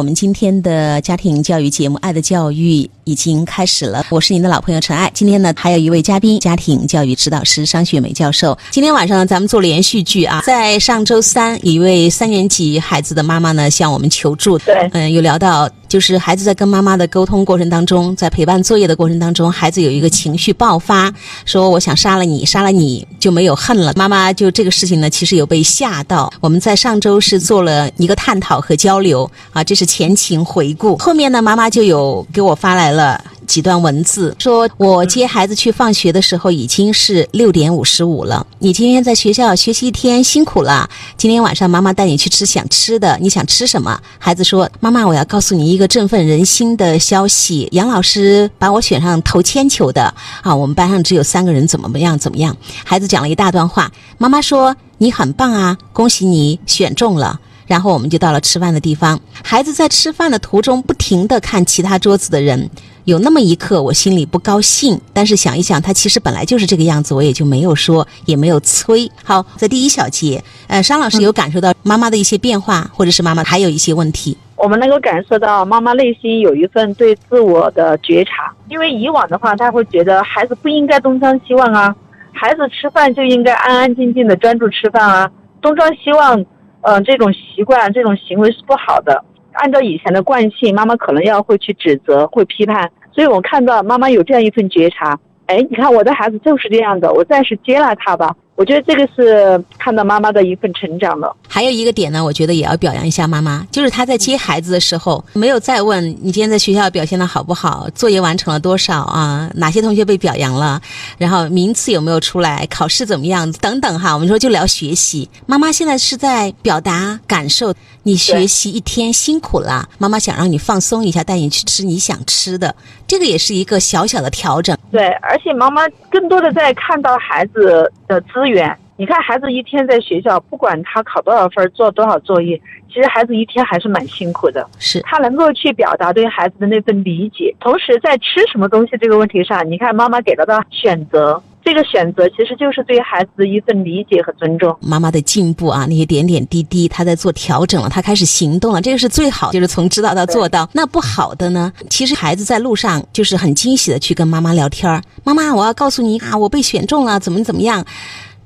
我们今天的家庭教育节目《爱的教育》已经开始了，我是您的老朋友陈爱。今天呢，还有一位嘉宾，家庭教育指导师商雪梅教授。今天晚上呢，咱们做连续剧啊，在上周三，一位三年级孩子的妈妈呢向我们求助，对，嗯，有聊到就是孩子在跟妈妈的沟通过程当中，在陪伴作业的过程当中，孩子有一个情绪爆发，说我想杀了你，杀了你就没有恨了。妈妈就这个事情呢，其实有被吓到。我们在上周是做了一个探讨和交流啊，这是。前情回顾，后面呢，妈妈就有给我发来了几段文字，说我接孩子去放学的时候已经是六点五十五了。你今天在学校学习一天辛苦了，今天晚上妈妈带你去吃想吃的，你想吃什么？孩子说：“妈妈，我要告诉你一个振奋人心的消息，杨老师把我选上投铅球的啊，我们班上只有三个人，怎么样？怎么样？”孩子讲了一大段话，妈妈说：“你很棒啊，恭喜你选中了。”然后我们就到了吃饭的地方，孩子在吃饭的途中不停地看其他桌子的人，有那么一刻我心里不高兴，但是想一想他其实本来就是这个样子，我也就没有说，也没有催。好，在第一小节，呃，商老师有感受到妈妈的一些变化，或者是妈妈还有一些问题。我们能够感受到妈妈内心有一份对自我的觉察，因为以往的话，他会觉得孩子不应该东张西望啊，孩子吃饭就应该安安静静的专注吃饭啊，东张西望。嗯，这种习惯、这种行为是不好的。按照以前的惯性，妈妈可能要会去指责、会批判。所以我看到妈妈有这样一份觉察，哎，你看我的孩子就是这样的，我暂时接纳他吧。我觉得这个是看到妈妈的一份成长了。还有一个点呢，我觉得也要表扬一下妈妈，就是她在接孩子的时候，没有再问你今天在学校表现的好不好，作业完成了多少啊，哪些同学被表扬了，然后名次有没有出来，考试怎么样等等哈。我们说就聊学习，妈妈现在是在表达感受，你学习一天辛苦了，妈妈想让你放松一下，带你去吃你想吃的，这个也是一个小小的调整。对，而且妈妈更多的在看到孩子的资源。你看，孩子一天在学校，不管他考多少分，做多少作业，其实孩子一天还是蛮辛苦的。是他能够去表达对孩子的那份理解，同时在吃什么东西这个问题上，你看妈妈给到的选择，这个选择其实就是对孩子的一份理解和尊重。妈妈的进步啊，那些点点滴滴，他在做调整了，他开始行动了，这个是最好，就是从知道到做到。那不好的呢？其实孩子在路上就是很惊喜的去跟妈妈聊天儿，妈妈，我要告诉你啊，我被选中了，怎么怎么样。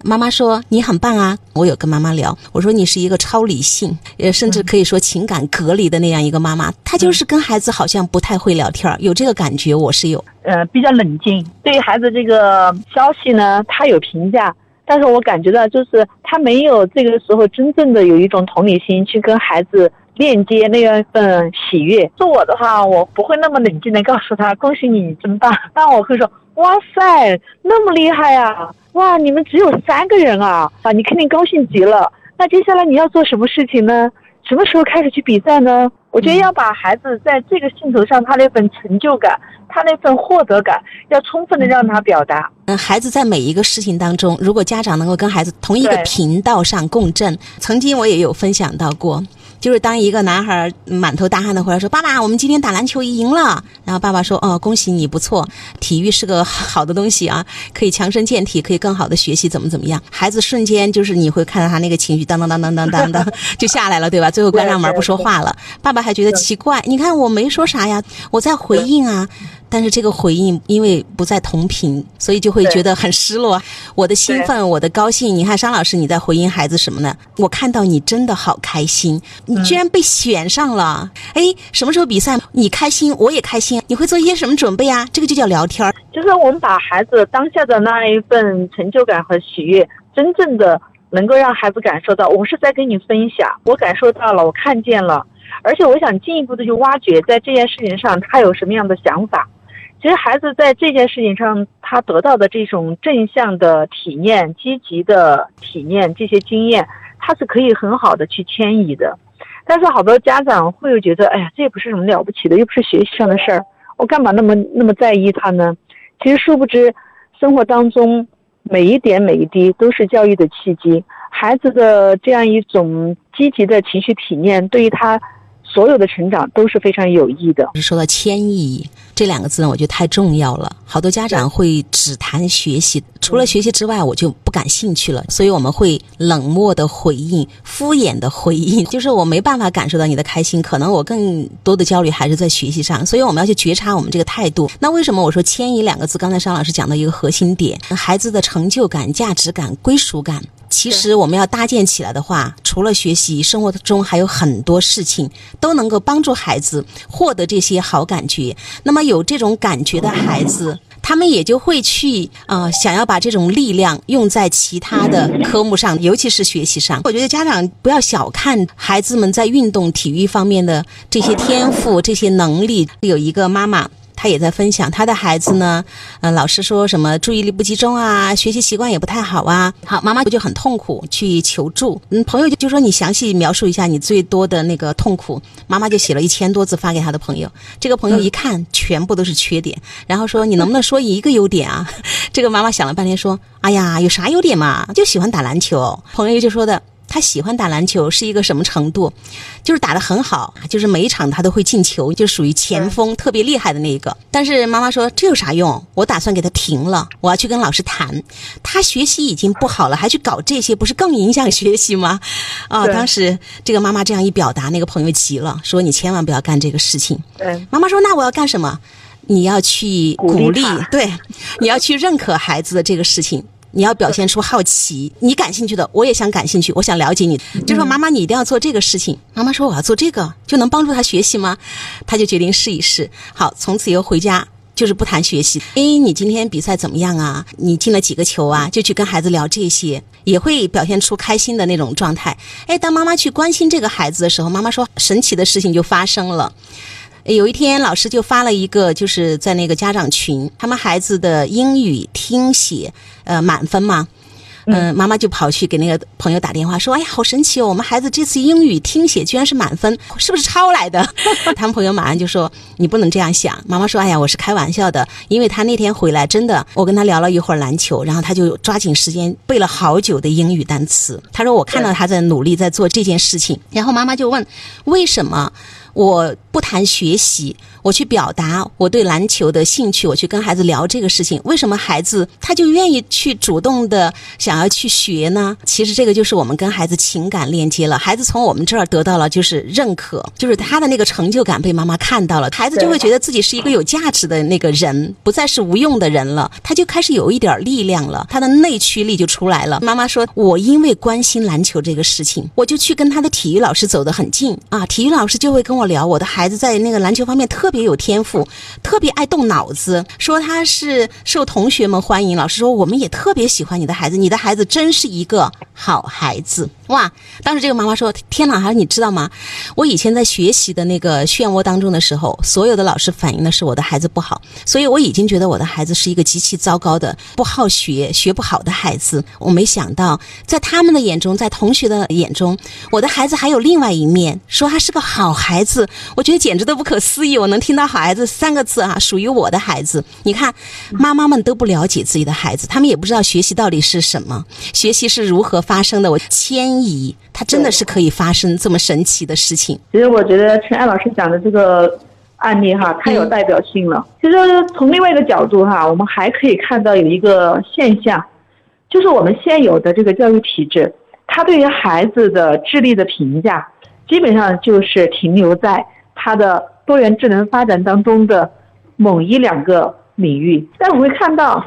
妈妈说你很棒啊！我有跟妈妈聊，我说你是一个超理性，呃，甚至可以说情感隔离的那样一个妈妈。她就是跟孩子好像不太会聊天，有这个感觉，我是有。呃，比较冷静，对于孩子这个消息呢，他有评价，但是我感觉到就是他没有这个时候真正的有一种同理心去跟孩子链接那样一份喜悦。做我的话，我不会那么冷静的告诉他恭喜你，你真棒。但我会说哇塞，那么厉害呀！哇，你们只有三个人啊！啊，你肯定高兴极了。那接下来你要做什么事情呢？什么时候开始去比赛呢？我觉得要把孩子在这个兴头上，他那份成就感，他那份获得感，要充分的让他表达。嗯，孩子在每一个事情当中，如果家长能够跟孩子同一个频道上共振，曾经我也有分享到过。就是当一个男孩满头大汗的回来说：“爸爸，我们今天打篮球赢了。”然后爸爸说：“哦，恭喜你，不错，体育是个好的东西啊，可以强身健体，可以更好的学习，怎么怎么样。”孩子瞬间就是你会看到他那个情绪当当当当当当当 就下来了，对吧？最后关上门不说话了。爸爸还觉得奇怪，你看我没说啥呀，我在回应啊。但是这个回应因为不在同频，所以就会觉得很失落。我的兴奋，我的高兴。你看，商老师你在回应孩子什么呢？我看到你真的好开心，你居然被选上了。哎，什么时候比赛？你开心，我也开心。你会做一些什么准备啊？这个就叫聊天儿。就是我们把孩子当下的那一份成就感和喜悦，真正的能够让孩子感受到，我是在跟你分享，我感受到了，我看见了，而且我想进一步的去挖掘，在这件事情上他有什么样的想法。其实孩子在这件事情上，他得到的这种正向的体验、积极的体验、这些经验，他是可以很好的去迁移的。但是好多家长会有觉得，哎呀，这也不是什么了不起的，又不是学习上的事儿，我干嘛那么那么在意他呢？其实殊不知，生活当中每一点每一滴都是教育的契机。孩子的这样一种积极的情绪体验，对于他。所有的成长都是非常有益的。说到迁移这两个字呢，我觉得太重要了。好多家长会只谈学习，除了学习之外，我就不感兴趣了。所以我们会冷漠的回应、敷衍的回应，就是我没办法感受到你的开心。可能我更多的焦虑还是在学习上，所以我们要去觉察我们这个态度。那为什么我说迁移两个字？刚才商老师讲到一个核心点，孩子的成就感、价值感、归属感。其实我们要搭建起来的话，除了学习，生活中还有很多事情都能够帮助孩子获得这些好感觉。那么有这种感觉的孩子，他们也就会去啊，想要把这种力量用在其他的科目上，尤其是学习上。我觉得家长不要小看孩子们在运动、体育方面的这些天赋、这些能力。有一个妈妈。他也在分享他的孩子呢，呃，老师说什么注意力不集中啊，学习习惯也不太好啊。好，妈妈就很痛苦，去求助。嗯，朋友就就说你详细描述一下你最多的那个痛苦。妈妈就写了一千多字发给他的朋友。这个朋友一看，全部都是缺点，然后说你能不能说一个优点啊？这个妈妈想了半天说，哎呀，有啥优点嘛？就喜欢打篮球。朋友就说的。他喜欢打篮球是一个什么程度？就是打得很好，就是每一场他都会进球，就属于前锋特别厉害的那一个。但是妈妈说这有啥用？我打算给他停了，我要去跟老师谈。他学习已经不好了，还去搞这些，不是更影响学习吗？啊！当时这个妈妈这样一表达，那个朋友急了，说你千万不要干这个事情。对，妈妈说那我要干什么？你要去鼓励，对，你要去认可孩子的这个事情。你要表现出好奇，你感兴趣的，我也想感兴趣，我想了解你。就说妈妈，你一定要做这个事情。妈妈说我要做这个，就能帮助他学习吗？他就决定试一试。好，从此以后回家就是不谈学习。哎，你今天比赛怎么样啊？你进了几个球啊？就去跟孩子聊这些，也会表现出开心的那种状态。哎，当妈妈去关心这个孩子的时候，妈妈说神奇的事情就发生了。有一天，老师就发了一个，就是在那个家长群，他们孩子的英语听写，呃，满分嘛。嗯，妈妈就跑去给那个朋友打电话说：“哎呀，好神奇哦，我们孩子这次英语听写居然是满分，是不是抄来的？” 他们朋友马上就说：“你不能这样想。”妈妈说：“哎呀，我是开玩笑的，因为他那天回来真的，我跟他聊了一会儿篮球，然后他就抓紧时间背了好久的英语单词。他说我看到他在努力在做这件事情，然后妈妈就问：为什么？”我不谈学习，我去表达我对篮球的兴趣，我去跟孩子聊这个事情。为什么孩子他就愿意去主动的想要去学呢？其实这个就是我们跟孩子情感链接了，孩子从我们这儿得到了就是认可，就是他的那个成就感被妈妈看到了，孩子就会觉得自己是一个有价值的那个人，不再是无用的人了，他就开始有一点力量了，他的内驱力就出来了。妈妈说：“我因为关心篮球这个事情，我就去跟他的体育老师走得很近啊，体育老师就会跟我。”聊我的孩子在那个篮球方面特别有天赋，特别爱动脑子，说他是受同学们欢迎。老师说我们也特别喜欢你的孩子，你的孩子真是一个好孩子。哇！当时这个妈妈说：“天哪，孩子，你知道吗？我以前在学习的那个漩涡当中的时候，所有的老师反映的是我的孩子不好，所以我已经觉得我的孩子是一个极其糟糕的、不好学、学不好的孩子。我没想到，在他们的眼中，在同学的眼中，我的孩子还有另外一面，说他是个好孩子。我觉得简直都不可思议。我能听到‘好孩子’三个字啊，属于我的孩子。你看，妈妈们都不了解自己的孩子，他们也不知道学习到底是什么，学习是如何发生的。我千。”迁移，它真的是可以发生这么神奇的事情。其实我觉得陈爱老师讲的这个案例哈，太有代表性了。其实从另外一个角度哈，我们还可以看到有一个现象，就是我们现有的这个教育体制，它对于孩子的智力的评价，基本上就是停留在他的多元智能发展当中的某一两个领域。但我会看到，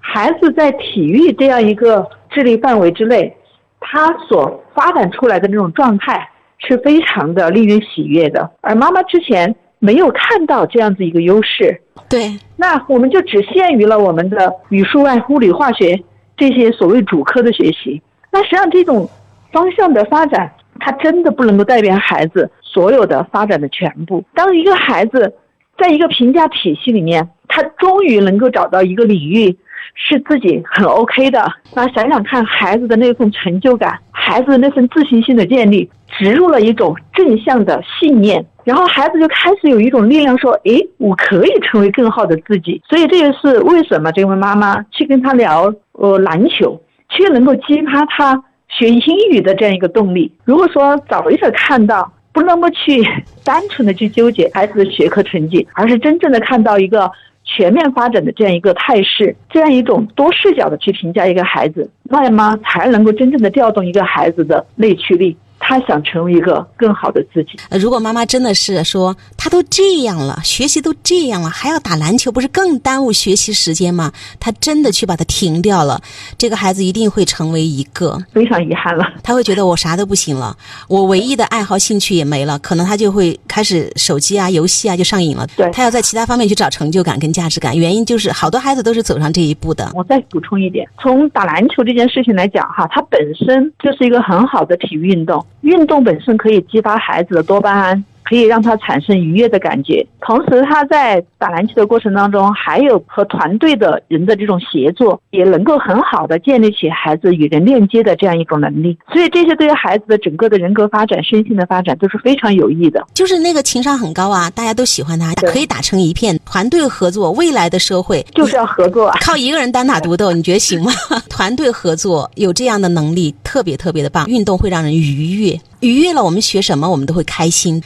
孩子在体育这样一个智力范围之内。他所发展出来的那种状态是非常的令人喜悦的，而妈妈之前没有看到这样子一个优势。对，那我们就只限于了我们的语数外、物理、化学这些所谓主科的学习。那实际上这种方向的发展，它真的不能够代表孩子所有的发展的全部。当一个孩子在一个评价体系里面，他终于能够找到一个领域。是自己很 OK 的，那想想看，孩子的那份成就感，孩子的那份自信心的建立，植入了一种正向的信念，然后孩子就开始有一种力量，说：“诶，我可以成为更好的自己。”所以这也是为什么这位妈妈去跟他聊呃篮球，却能够激发他学英语的这样一个动力。如果说早一点看到不那么去 单纯的去纠结孩子的学科成绩，而是真正的看到一个全面发展的这样一个态势，这样一种多视角的去评价一个孩子，那么才能够真正的调动一个孩子的内驱力。他想成为一个更好的自己。呃如果妈妈真的是说他都这样了，学习都这样了，还要打篮球，不是更耽误学习时间吗？他真的去把它停掉了，这个孩子一定会成为一个，非常遗憾了。他会觉得我啥都不行了，我唯一的爱好兴趣也没了，可能他就会开始手机啊、游戏啊就上瘾了。对他要在其他方面去找成就感跟价值感，原因就是好多孩子都是走上这一步的。我再补充一点，从打篮球这件事情来讲，哈，它本身就是一个很好的体育运动。运动本身可以激发孩子的多巴胺，可以让他产生愉悦的感觉。同时，他在打篮球的过程当中，还有和团队的人的这种协作，也能够很好的建立起孩子与人链接的这样一种能力。所以，这些对于孩子的整个的人格发展、身心的发展都是非常有益的。就是那个情商很高啊，大家都喜欢他，可以打成一片，团队合作，未来的社会就是要合作啊！靠一个人单打独斗，你觉得行吗？团队合作有这样的能力，特别特别的棒。运动会让人愉悦，愉悦了，我们学什么我们都会开心。